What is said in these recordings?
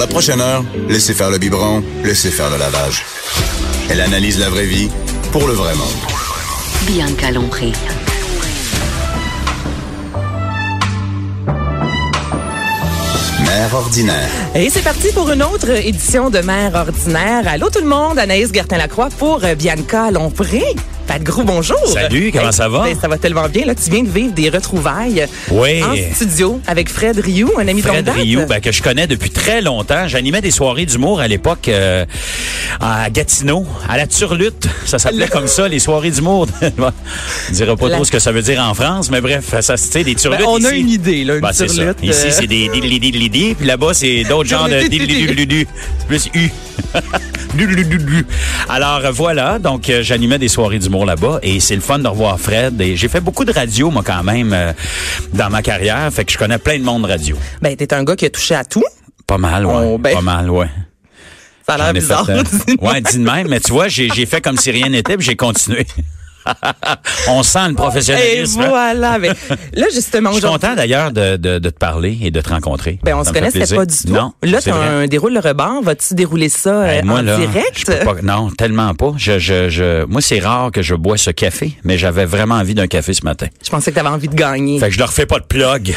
la prochaine heure, laissez faire le biberon, laissez faire le lavage. Elle analyse la vraie vie pour le vrai monde. Bianca Lompré. Mère ordinaire. Et c'est parti pour une autre édition de Mère ordinaire. Allô tout le monde, Anaïs Gertin-Lacroix pour Bianca Lompré. Pat Gros, bonjour. Salut, comment ça va? Ben, ça va tellement bien. Là, tu viens de vivre des retrouvailles Oui. en studio avec Fred Rioux, un ami de longue Fred. Rioux, ben, que je connais depuis très longtemps. J'animais des soirées d'humour à l'époque euh, à Gatineau, à la Turlute. Ça s'appelait comme ça, les soirées d'humour. On dirait pas La- trop ce que ça veut dire en France, mais bref, ça, sais, des Ben, Turlutes on a ici. une idée, là, une Ben, turlute, Ici, euh. c'est des dilidilididi, puis là-bas, c'est d'autres genres de. C'est plus U. Alors, voilà. Donc, euh, j'animais des soirées d'humour là-bas et c'est le fun de revoir Fred. Et j'ai fait beaucoup de radio, moi, quand même, euh, dans ma carrière. Fait que je connais plein de monde radio. Ben, t'es un gars qui a touché à tout. Pas mal, ouais. Oh, ben. Pas mal, ouais. Ça a l'air bizarre. fait, euh, ouais, dis de même, mais tu vois, j'ai fait comme si rien n'était, puis j'ai continué. On sent le Et professionnalisme. hein? voilà. Ben, là, justement, Je suis content d'ailleurs de, de, de te parler et de te rencontrer. Ben, on Ça se connaissait pas du tout. Non, Là, vrai. un déroule le rebord. Vas-tu dérouler ça euh, Ben, moi, en là, direct? pas, non, tellement pas. Je, je, je, moi, c'est rare que je bois ce café, mais j'avais vraiment envie d'un café ce matin. Je pensais que t'avais envie de gagner. Fait que je leur fais pas de plug.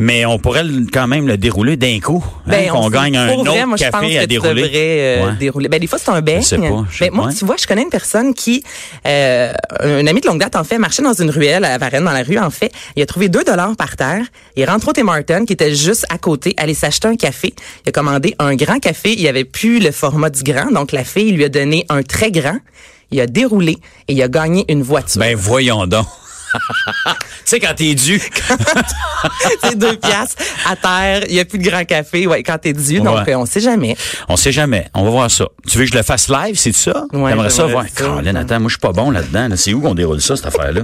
Mais on pourrait quand même le dérouler d'un coup. hein, Ben, qu'on on- gagne un autre vrai, moi, je café pense à que dérouler. Devrais, euh, Ouais. dérouler. Ben, des fois, c'est un beigne. Je je Ben, moi, tu vois, je connais une personne qui, euh, un ami de longue date, en fait, marchait dans une ruelle à Varennes, dans la rue, en fait. Il a trouvé 2 dollars par terre. Il rentre au Tim Martin, qui était juste à côté, aller s'acheter un café. Il a commandé un grand café. Il avait plus le format du grand. Donc, la fille lui a donné un très grand. Il a déroulé et il a gagné une voiture. Ben voyons donc. Tu sais quand t'es dû. c'est deux piastres à terre. Il y a plus de grand café. Ouais, quand t'es dû. Donc, Ouais. euh, on sait jamais. On sait jamais. On va voir ça. Tu veux que je le fasse live, c'est ça? Ouais, T'aimerais ça voir? ça. Caroline, attends, moi je suis pas bon là-dedans. là. C'est où qu'on déroule ça, cette affaire-là?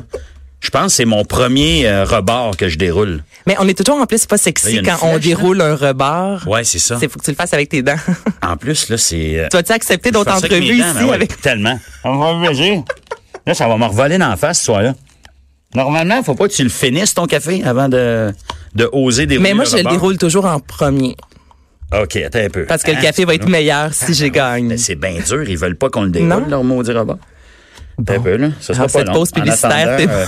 Je pense que c'est mon premier euh, rebord que je déroule. Mais on est toujours en plus pas Là, sexy quand on déroule un rebord. Ouais, c'est ça. C'est faut que tu le fasses avec tes dents. En plus, là, c'est... euh, tu vas-tu accepter d'autres avec entrevues dents, ici ben ouais, avec Tellement. On va plaisir. Là, ça va me revoler dans la face, ce soir-là. Normalement, faut pas que tu le finisses, ton café, avant de, de oser dérouler Mais moi le je le déroule toujours en premier OK, attends un peu. parce que le Hein, café va être meilleur si j'ai gagne. C'est bien dur. Ils veulent pas qu'on le déroule, Non. leur maudit rebord. Attends Un peu, là. Ça sera Alors, pas cette long. pause En publicitaire, euh.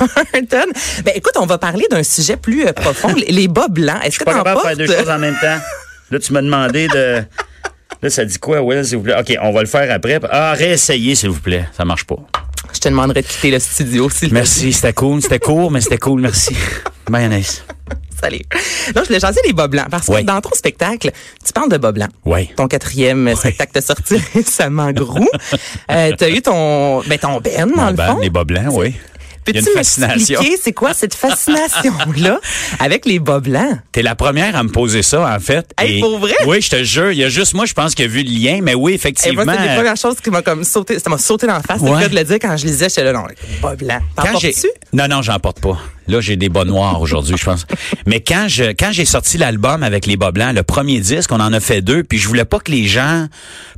Ben écoute, on va parler d'un sujet plus euh, profond, les- bas blancs. Est-ce que pas t'en capable de faire deux choses en même temps. Là, tu m'as demandé de. Là, ça dit quoi, Will, s'il vous plaît? OK, on va le faire après. Ah, réessayez, s'il vous plaît. Ça marche pas. Je te demanderai de quitter le studio s'il Merci, c'était cool. C'était court, mais c'était cool. Merci. Bye, Anaïs. Salut. Non, je voulais jaser les bas blancs parce que Ouais. dans ton spectacle, tu parles de bas blancs. Ouais. Ton quatrième spectacle de sorti récemment gros. Euh, t'as eu ton, ben, ton Ben, dans Mon le ban, fond. les bas blancs, oui. Peux-tu une fascination. m'expliquer c'est quoi cette fascination-là avec les bas blancs? T'es la première à me poser ça, en fait. Hey, pour vrai? Oui, je te jure. Il y a juste moi, je pense, qui a vu le lien. Mais oui, Et effectivement. c'est les premières choses qui m'ont comme sauté, ça m'a sauté dans la face. C'est le cas de le dire quand je lisais, j'étais là, non, bas blancs. T'en quand j'ai portes-tu? non non j'en porte pas là j'ai des bas noirs aujourd'hui je pense. Mais quand je quand j'ai sorti l'album avec les bas blancs le premier disque on en a fait deux puis je voulais pas que les gens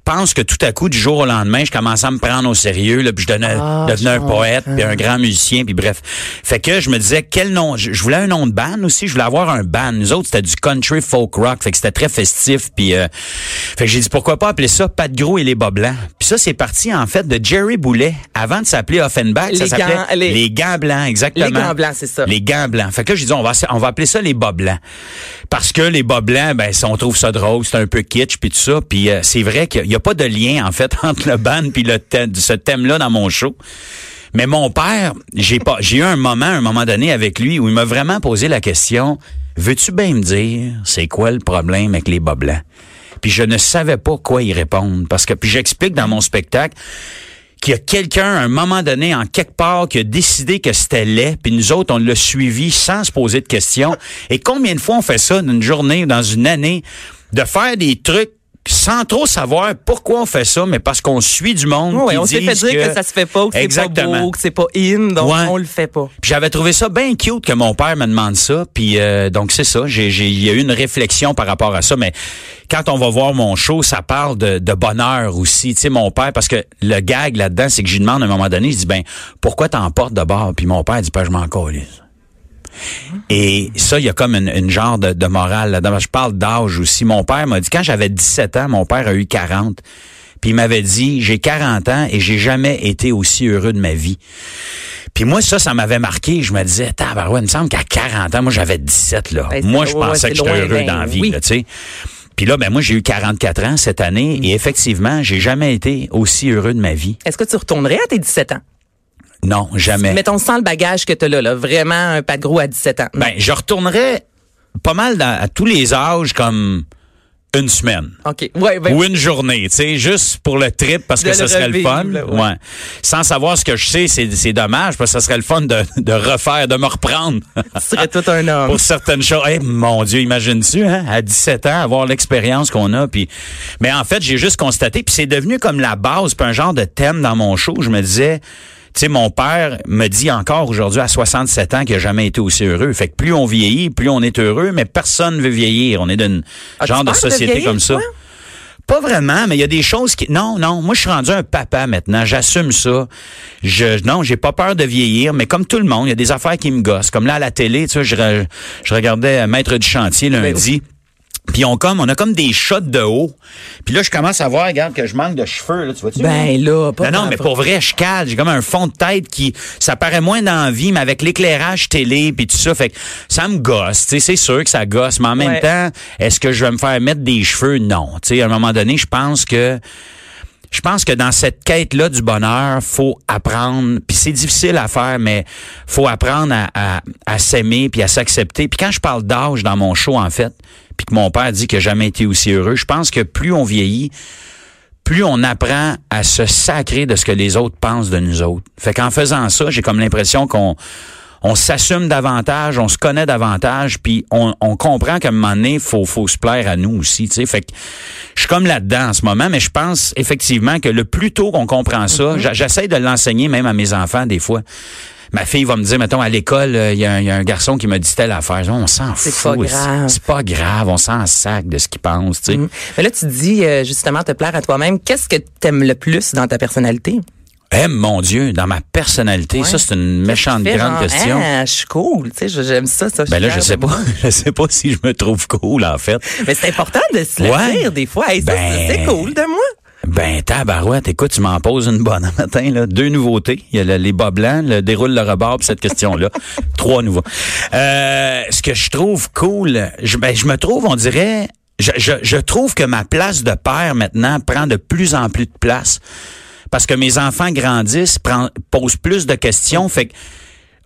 pensent que tout à coup du jour au lendemain je commençais à me prendre au sérieux là puis je donnais- Ah, devenais un poète puis un grand musicien puis bref. Fait que je me disais quel nom je, voulais un nom de band aussi je voulais avoir un band. Nous autres c'était du country folk rock fait que c'était très festif puis euh, fait que j'ai dit pourquoi pas appeler ça Pat Gros et les bas blancs. Puis ça c'est parti en fait de Jerry Boulet avant de s'appeler Offenbach ça s'appelait les- les gants blancs, exactement. Les gants blancs, c'est ça. Les gants blancs. Fait que là, j'ai dit, on va, on va appeler ça les bas blancs. Parce que les bas blancs, ben, on trouve ça drôle, c'est un peu kitsch, puis tout ça. Puis euh, c'est vrai qu'il n'y a pas de lien, en fait, entre le band puis le thème- ce thème-là dans mon show. Mais mon père, j'ai j'ai eu un moment, un moment donné avec lui où il m'a vraiment posé la question, veux-tu bien me dire, c'est quoi le problème avec les bas blancs? Puis je ne savais pas quoi y répondre. Parce que, puis j'explique dans mon spectacle, qu'il y a quelqu'un, à un moment donné, en quelque part, qui a décidé que c'était laid, puis nous autres, on l'a suivi sans se poser de questions. Et combien de fois on fait ça d'une journée, dans une année, de faire des trucs sans trop savoir pourquoi on fait ça, mais parce qu'on suit du monde. Qui on s'est fait dire que, ça se fait pas, que c'est pas beau, que c'est pas in, donc Ouais. on le fait pas. J'avais trouvé ça bien cute que mon père me demande ça. Puis euh, donc c'est ça. J'ai, j'ai, il y a eu une réflexion par rapport à ça. Mais quand on va voir mon show, ça parle de, de bonheur aussi. Tu sais, mon père, parce que le gag là-dedans, c'est que je lui demande à un moment donné, je dis ben pourquoi t'en portes de bord? Puis mon père dit pas je m'en. Et ça, il y a comme une, une genre de, de morale là-dedans. Je parle d'âge aussi. Mon père m'a dit, quand j'avais 17 ans, mon père a eu 40. Puis il m'avait dit, j'ai 40 ans et j'ai jamais été aussi heureux de ma vie. Puis moi, ça, ça m'avait marqué. Je me disais, tabarouette, il me semble qu'à 40 ans, moi, j'avais 17, là. Ben, moi, je ouais, pensais que j'étais heureux ben, dans la vie, oui. tu sais. Puis là, ben moi, j'ai eu 44 ans cette année Mm. et effectivement, j'ai jamais été aussi heureux de ma vie. Est-ce que tu retournerais à tes 17 ans? Non, jamais. Mettons sans le bagage que tu as là, là, vraiment un pas de gros à 17 ans. Non. Ben, je retournerais pas mal dans- à tous les âges comme une semaine. OK. Ouais, ben, ou une journée, tu sais, juste pour le trip parce que ça le serait le fun. là, ouais. ouais. Sans savoir ce que je sais, c'est dommage parce que ça serait le fun de, de refaire, de me reprendre. tu serais tout un homme. pour certaines choses. Eh, mon Dieu, imagine-tu, hein, à 17 ans, avoir l'expérience qu'on a. Puis, mais en fait, j'ai juste constaté, puis c'est devenu comme la base, puis un genre de thème dans mon show. Je me disais, tu sais, mon père me dit encore aujourd'hui à 67 ans qu'il n'a jamais été aussi heureux. Fait que plus on vieillit, plus on est heureux, mais personne ne veut vieillir. On est d'un As-tu genre de société vieillir, comme ça. toi? Pas vraiment, mais il y a des choses qui. Non, non. Moi, je suis rendu un papa maintenant. J'assume ça. Je, non, j'ai pas peur de vieillir, mais comme tout le monde, il y a des affaires qui me gossent. Comme là à la télé, tu sais, je, je regardais Maître du chantier Ben lundi. Puis on comme on a comme des shots de haut. Puis là je commence à voir regarde que je manque de cheveux là, tu vois-tu? Ben là, pas non, non, mais pour vrai, je cale. J'ai comme un fond de tête qui, ça paraît moins dans la vie, mais avec l'éclairage télé puis tout ça, fait que ça me gosse. Tu sais, c'est sûr que ça gosse, mais en même Ouais. temps, est-ce que je vais me faire mettre des cheveux? Non. Tu sais, à un moment donné, je pense que je pense que dans cette quête-là du bonheur, faut apprendre, puis c'est difficile à faire, mais faut apprendre à, à, à s'aimer puis à s'accepter. Puis quand je parle d'âge dans mon show, en fait, puis que mon père dit qu'il n'a jamais été aussi heureux, je pense que plus on vieillit, plus on apprend à se sacrer de ce que les autres pensent de nous autres. Fait qu'en faisant ça, j'ai comme l'impression qu'on on s'assume davantage, on se connaît davantage, puis on, on comprend qu'à un moment donné, faut, faut se plaire à nous aussi. Tu sais, fait que je suis comme là-dedans en ce moment, mais je pense effectivement que le plus tôt qu'on comprend ça, j'a- j'essaie de l'enseigner même à mes enfants des fois. Ma fille va me dire, mettons, à l'école, euh, il y, a un- il y a un garçon qui me dit telle affaire. On s'en C'est fout. pas grave. C'est pas grave. On s'en sac de ce qu'il pense, tu sais. Mm. Mais là, tu dis euh, justement te plaire à toi-même. Qu'est-ce que t'aimes le plus dans ta personnalité? Eh mon Dieu, dans ma personnalité, Ouais. ça c'est une méchante grande genre, question. Ah, je suis cool, tu sais, j'aime ça, ça. Ben là, je sais pas, je sais pas si je me trouve cool en fait. Mais c'est important de se le Ouais. dire des fois. Hey, ça, Ben- c'est cool de moi. Ben tabarouette, écoute, tu m'en poses une bonne matin là, deux nouveautés, il y a le- les bas blancs, le déroule le rebord cette question-là, trois nouveaux. Euh, ce que je trouve cool, je, ben, je me trouve, on dirait, je, je, je trouve que ma place de père maintenant prend de plus en plus de place parce que mes enfants grandissent, prend- posent plus de questions, fait que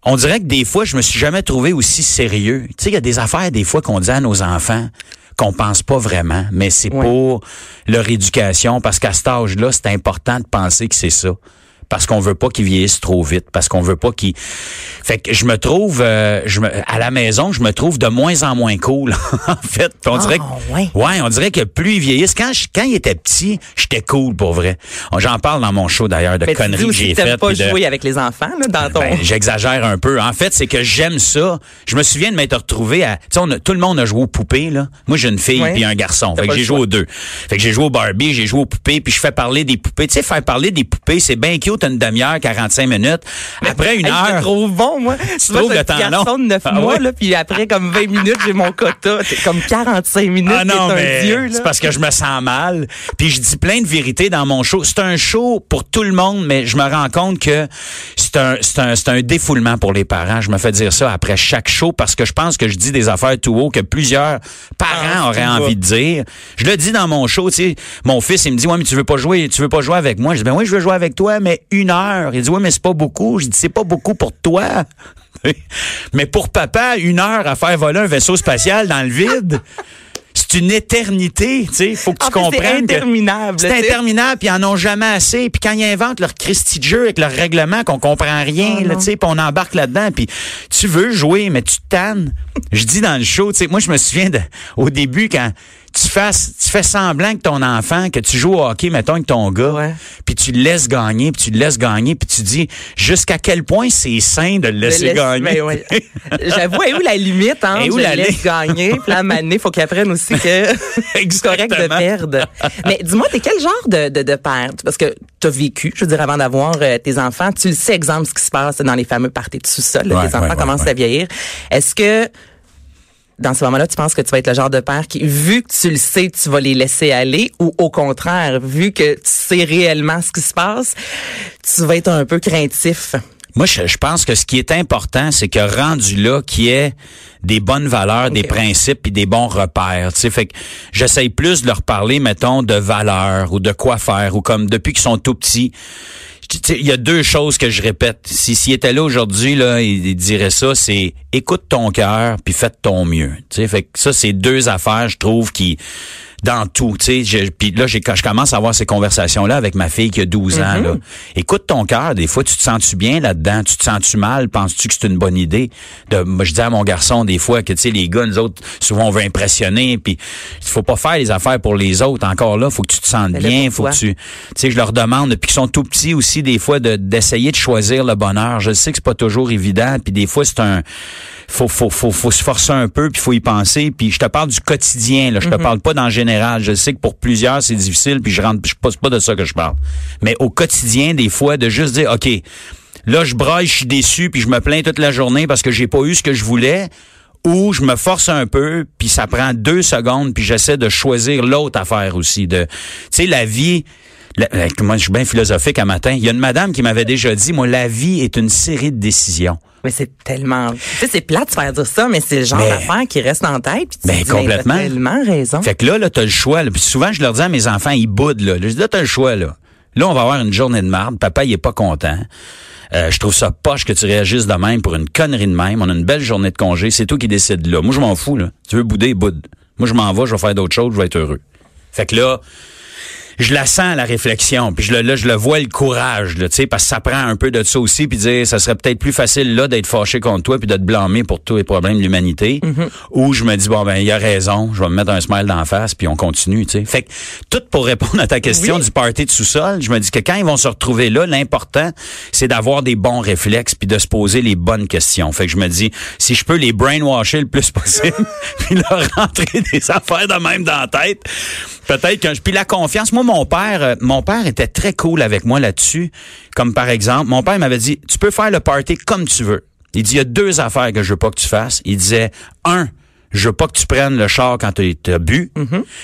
on dirait que des fois, je me suis jamais trouvé aussi sérieux. Tu sais, il y a des affaires des fois qu'on dit à nos enfants qu'on pense pas vraiment, mais c'est Ouais. pour leur éducation, parce qu'à cet âge-là, c'est important de penser que c'est ça. Parce qu'on veut pas qu'ils vieillissent trop vite, parce qu'on veut pas qu'ils. Fait que je me trouve, euh, je me, à la maison, je me trouve de moins en moins cool, en fait. Puis on dirait que, Ah, ouais. ouais, on dirait que plus ils vieillissent, quand je, quand ils étaient petits, j'étais cool pour vrai. J'en parle dans mon show d'ailleurs de Mais conneries que j'ai que faites. pas de- jouer avec les enfants là, dans ton. ben, j'exagère un peu. En fait, c'est que j'aime ça. Je me souviens de m'être retrouvé à, tu sais, on a- tout le monde a joué aux poupées là. Moi, j'ai une fille Ouais. puis un garçon. Fait que j'ai joué aux deux. Fait que j'ai joué au Barbie, j'ai joué aux poupées, puis je fais parler des poupées. Tu sais, faire parler des poupées, c'est bien cute une demi-heure, 45 minutes. Après une Hey, Je te heure. trouve bon, moi. Tu trouves le temps long? de 9 Ah mois, ouais? là, puis après, comme 20 minutes, j'ai mon quota. C'est comme 45 minutes, Ah non, un mais dieu, là. c'est parce que je me sens mal. Puis je dis plein de vérités dans mon show. C'est un show pour tout le monde, mais je me rends compte que c'est un, c'est un, c'est un défoulement pour les parents. Je me fais dire ça après chaque show parce que je pense que je dis des affaires tout haut que plusieurs parents Ah, auraient envie de dire. Je le dis dans mon show, tu sais. Mon fils, il me dit, ouais, mais tu veux pas jouer, tu veux pas jouer avec moi. Je dis, ben oui, je veux jouer avec toi, mais une heure. Il dit, ouais, mais c'est pas beaucoup. Je dis, c'est pas beaucoup pour toi. mais pour papa, une heure à faire voler un vaisseau spatial dans le vide. C'est une éternité, tu sais. Faut que tu fait, c'est comprennes. que interminable, C'est interminable, puis ils en ont jamais assez. Puis quand ils inventent leur Christy de jeu avec leur règlement qu'on comprend rien, Oh là, tu sais, puis on embarque là-dedans, puis tu veux jouer, mais tu te tannes. Je dis dans le show, tu sais, moi je me souviens de, au début quand tu fasses, tu fais semblant que ton enfant, que tu joues au hockey, mettons, avec ton gars, puis tu le laisses gagner, puis tu le laisses gagner, puis tu dis jusqu'à quel point c'est sain de le laisser gagner? Ben. J'avoue, où la limite, hein? Elle est où je la laisse gagner? Puis moment donné, faut qu'il apprenne aussi que c'est correct de perdre. Mais dis-moi, t'es quel genre de, de, de père? Parce que t'as vécu, je veux dire, avant d'avoir euh, tes enfants, tu le sais, exemple, ce qui se passe dans les fameux parties de sous-sol. Ouais, tes enfants ouais, ouais, commencent à vieillir. Est-ce que dans ce moment-là, tu penses que tu vas être le genre de père qui, vu que tu le sais, tu vas les laisser aller, ou au contraire, vu que tu sais réellement ce qui se passe, tu vas être un peu craintif? Moi, je, je pense que ce qui est important, c'est que rendu là, qu'il y ait des bonnes valeurs, des principes puis des bons repères. Tu sais, fait que j'essaye plus de leur parler, mettons, de valeurs ou de quoi faire ou comme depuis qu'ils sont tout petits. Il y a deux choses que je répète. Si s'il était là aujourd'hui, là, il, dirait ça, c'est écoute ton cœur puis fais ton mieux. Tu fait que ça, c'est deux affaires, je trouve, qui dans tout, tu sais, puis là je commence à avoir ces conversations là avec ma fille qui a 12 ans là. Écoute ton cœur, des fois tu te sens-tu bien là-dedans, tu te sens-tu mal, penses-tu que c'est une bonne idée? De moi, je dis à mon garçon des fois que tu sais les gars nous autres souvent on veut impressionner puis il faut pas faire les affaires pour les autres. Encore là, faut que tu te sentes Mais bien, faut que tu tu sais je leur demande depuis qu'ils sont tout petits aussi des fois de d'essayer de choisir le bonheur. Je sais que c'est pas toujours évident puis des fois c'est un faut faut faut faut se forcer un peu puis faut y penser puis je te parle du quotidien là, je te parle pas dans le général. Je sais que pour plusieurs c'est difficile puis je rentre je c'est pas de ça que je parle. Mais au quotidien des fois de juste dire OK, là je braille, je suis déçu puis je me plains toute la journée parce que j'ai pas eu ce que je voulais ou je me force un peu, puis ça prend deux secondes, puis j'essaie de choisir l'autre affaire aussi. Tu sais, la vie. moi, je suis bien philosophique un matin. Il y a une madame qui m'avait déjà dit, moi, la vie est une série de décisions. Mais c'est tellement. Tu sais, c'est plate de faire dire ça, mais c'est le genre Mais- d'affaire qui reste en tête. Puis tu Ben, dis, mais complètement. tellement raison. Fait que là, là, t'as le choix. là. Puis souvent, je leur dis à mes enfants, ils boudent, là. Je dis, là, t'as le choix, là. Là, on va avoir une journée de marde. Papa, il est pas content. Euh, je trouve ça poche que tu réagisses de même pour une connerie de même. On a une belle journée de congé. C'est toi qui décides là. Moi, je m'en fous, là. Tu veux bouder, boude. Moi, je m'en vais, je vais faire d'autres choses, je vais être heureux. Fait que là, je la sens la réflexion, puis je le là je le vois le courage, là, tu sais, parce que ça prend un peu de ça aussi, puis dire ça serait peut-être plus facile là d'être fâché contre toi puis de te blâmer pour tous les problèmes de l'humanité, ou je me dis bon ben il a raison, je vais me mettre un smile d'en face puis on continue, tu sais. Fait que tout pour répondre à ta question Oui. du party de sous-sol, je me dis que quand ils vont se retrouver là, l'important c'est d'avoir des bons réflexes puis de se poser les bonnes questions. Fait que je me dis si je peux les brainwasher le plus possible puis leur rentrer des affaires de même dans la tête, peut-être que je- puis la confiance. Moi mon père, euh, mon père était très cool avec moi là-dessus. Comme par exemple, mon père m'avait dit tu peux faire le party comme tu veux. Il dit il y a deux affaires que je veux pas que tu fasses. Il disait un je veux pas que tu prennes le char quand tu as bu.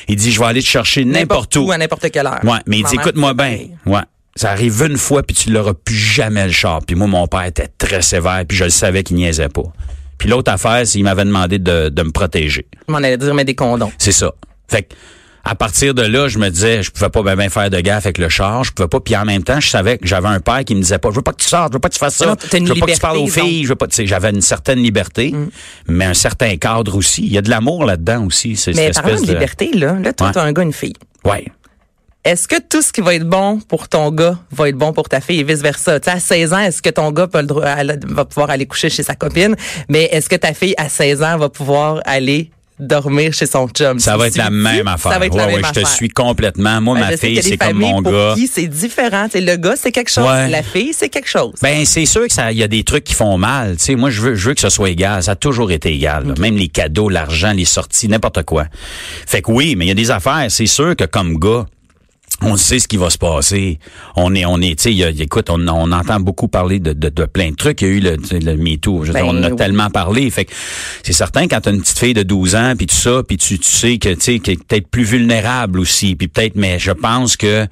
Il dit, je vais aller te chercher n'importe où. à n'importe quelle heure. Ouais, mais il dit, écoute-moi bien. Ouais. Ça arrive une fois, puis tu l'auras plus jamais le char. Puis moi, mon père était très sévère, puis je le savais qu'il niaisait pas. Puis l'autre affaire, c'est qu'il m'avait demandé de, de me protéger. Je m'en allais dire, mais des condoms. C'est ça. Fait que, à partir de là, je me disais, je pouvais pas bien faire de gaffe avec le char, je pouvais pas. Puis en même temps, je savais que j'avais un père qui me disait pas, je veux pas que tu sortes, je veux pas que tu fasses ça, Non, je veux pas que tu parles aux filles, je veux pas. Tu sais, j'avais une certaine liberté, mais un certain cadre aussi. Il y a de l'amour là-dedans aussi. C'est Mais cette espèce de liberté, là, là, toi, Ouais. t'as un gars, une fille. Ouais. Est-ce que tout ce qui va être bon pour ton gars va être bon pour ta fille et vice-versa? Tu à 16 ans, est-ce que ton gars peut le droit- elle va pouvoir aller coucher chez sa copine? Mais est-ce que ta fille, à 16 ans, va pouvoir aller dormir chez son chum? Ça va être la même affaire. Ça va être ouais, la ouais, même je te suis complètement. Moi, ma fille, qu'il c'est comme mon gars. c'est différent. Le gars, c'est quelque chose. La fille, c'est quelque chose. Ben c'est sûr que ça, il y a des trucs qui font mal. Sais, moi je veux, je veux que ce soit égal. Ça a toujours été égal. Même les cadeaux, l'argent, les sorties, n'importe quoi. Fait que oui, mais il y a des affaires. C'est sûr que comme gars. On sait ce qui va se passer. On est, on est, tu sais, il y a- écoute, on, on entend beaucoup parler de, de, de plein de trucs. Il y a eu le, le MeToo. Ben on en a oui. tellement parlé. Fait que c'est certain quand t'as une petite fille de 12 ans puis tout ça, puis tu, tu sais que tu sais qu'elle est peut-être plus vulnérable aussi, puis peut-être, mais je pense que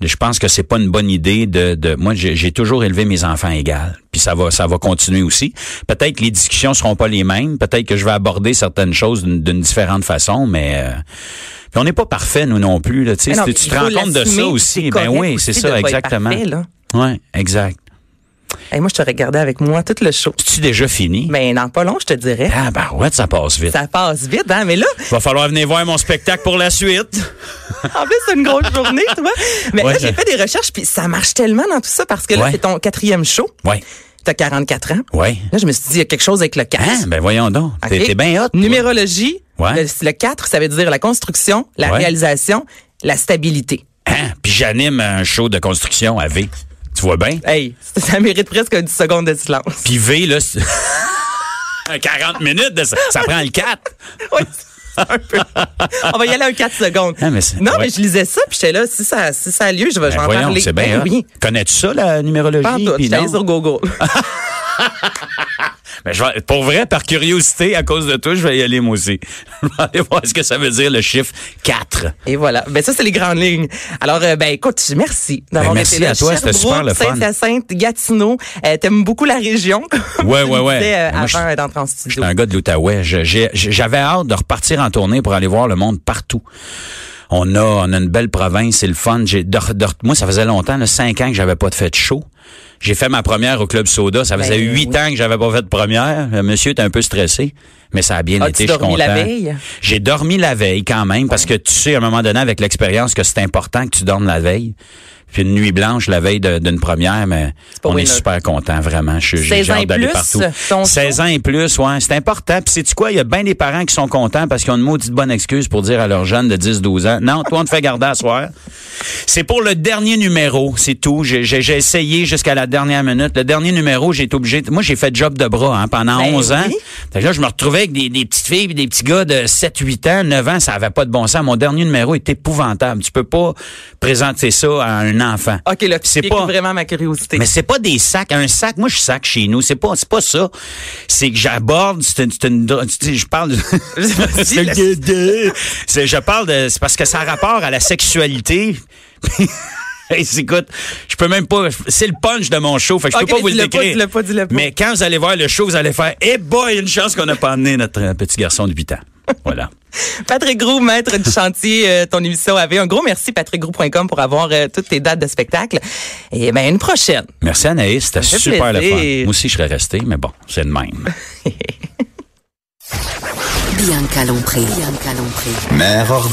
je pense que c'est pas une bonne idée de, de moi j'ai toujours élevé mes enfants égales puis ça va ça va continuer aussi peut-être que les discussions seront pas les mêmes peut-être que je vais aborder certaines choses d'une d'une différente façon mais euh, puis on n'est pas parfait nous non plus là tu non, te rends compte de ça aussi? ben oui c'est ça exactement ouais exact Hey, moi, je te regardais avec moi tout le show. tu déjà fini? Mais dans pas long, je te dirais. ah ben ouais ça passe vite Ça passe vite, hein? Mais là, va falloir venir voir mon spectacle pour la suite en plus, c'est une grosse journée, tu vois. Mais Ouais. là, j'ai fait des recherches, puis ça marche tellement dans tout ça parce que là, Ouais. c'est ton quatrième show. ouais tu as 44 ans. Ouais. Là, je me suis dit, il y a quelque chose avec le 4. Hein? Ben voyons donc. T'es bien hot. toi. Numérologie, Ouais. le, le 4, ça veut dire la construction, la Ouais. réalisation, la stabilité. Hein? Puis j'anime un show de construction à V. Tu vois bien? Hey, ça, mérite presque 10 secondes de silence. Puis V, là, c'est- 40 minutes, de ça, ça prend le 4. Oui, un peu. On va y aller un 4 secondes. Ah, mais non, ouais. mais je lisais ça, puis j'étais là, si ça, si ça a lieu, je vais, Ben en voyons, parler. c'est bien Ben oui. Connais-tu ça, la numérologie? Pas en tout. Sur Google. Ben, je vais- pour vrai, par curiosité, à cause de toi, je vais y aller moi aussi. Je vais aller voir ce que ça veut dire le chiffre 4. Et voilà. Ben ça, c'est les grandes lignes. Alors, euh, ben écoute, merci d'avoir Ben, merci été là. à toi, c'était super le fun. Saint-Hyacinthe, Gatineau. Euh, T'aimes beaucoup la région. Ouais, ouais, ouais. disais, euh, Moi, je- avant d'entrer en studio. J'étais un gars de l'Outaouais. J'avais hâte de repartir en tournée pour aller voir le monde partout. On a, on a une belle province, c'est le fun. J'ai, de- de- moi, ça faisait longtemps, là, cinq ans que j'avais pas de fête show. J'ai fait ma première au Club Soda. Ça faisait Ben, huit oui. ans que j'avais pas fait de première. Le monsieur était un peu stressé, mais ça a bien été. Je suis dormi content. la veille? J'ai dormi la veille quand même, parce que tu sais, à un moment donné, avec l'expérience, que c'est important que tu dormes la veille. Puis une nuit blanche la veille d'une première, mais on est super content, vraiment. Je- J'ai 16 j'ai ans et hâte d'aller plus, partout. ton 16 show? ans et plus, ouais, c'est important. Puis sais-tu quoi, il y a bien des parents qui sont contents parce qu'ils ont une maudite bonne excuse pour dire à leurs jeunes de 10-12 ans, non, toi, on te fait garder à soir. C'est pour le dernier numéro, c'est tout. J'ai essayé jusqu'à la dernière minute. Le dernier numéro, j'ai été obligé. Moi, j'ai fait job de bras hein, pendant Ben 11 ans. Fait que là, je me retrouvais avec des, des petites filles et des petits gars de 7, 8 ans, 9 ans. Ça avait pas de bon sens. Mon dernier numéro est épouvantable. Tu peux pas présenter ça à un enfant. OK, là, C'est pas- vraiment ma curiosité. Mais c'est pas des sacs. Un sac, moi, je sac chez nous. C'est pas, c'est pas ça. C'est que j'aborde, c'est je parle de, je parle de, c'est parce que ça a rapport à la sexualité. Hey, écoute, je peux même pas, c'est le punch de mon show, fait que je Ok, peux pas vous le pas, décrire. pas, pas. Mais quand vous allez voir le show, vous allez faire, eh boy, une chance qu'on n'a pas amené notre euh, petit garçon de 8 ans. Voilà. Patrick Groux, maître du chantier, euh, ton émission avait un gros merci, patrickgroux.com, pour avoir euh, toutes tes dates de spectacle. Et ben une prochaine. Merci Anaïs, c'était super le fun. Moi aussi, je serais resté, mais bon, c'est le même. Bianca Lompré. Bianca Lompré. Mère ordinaire.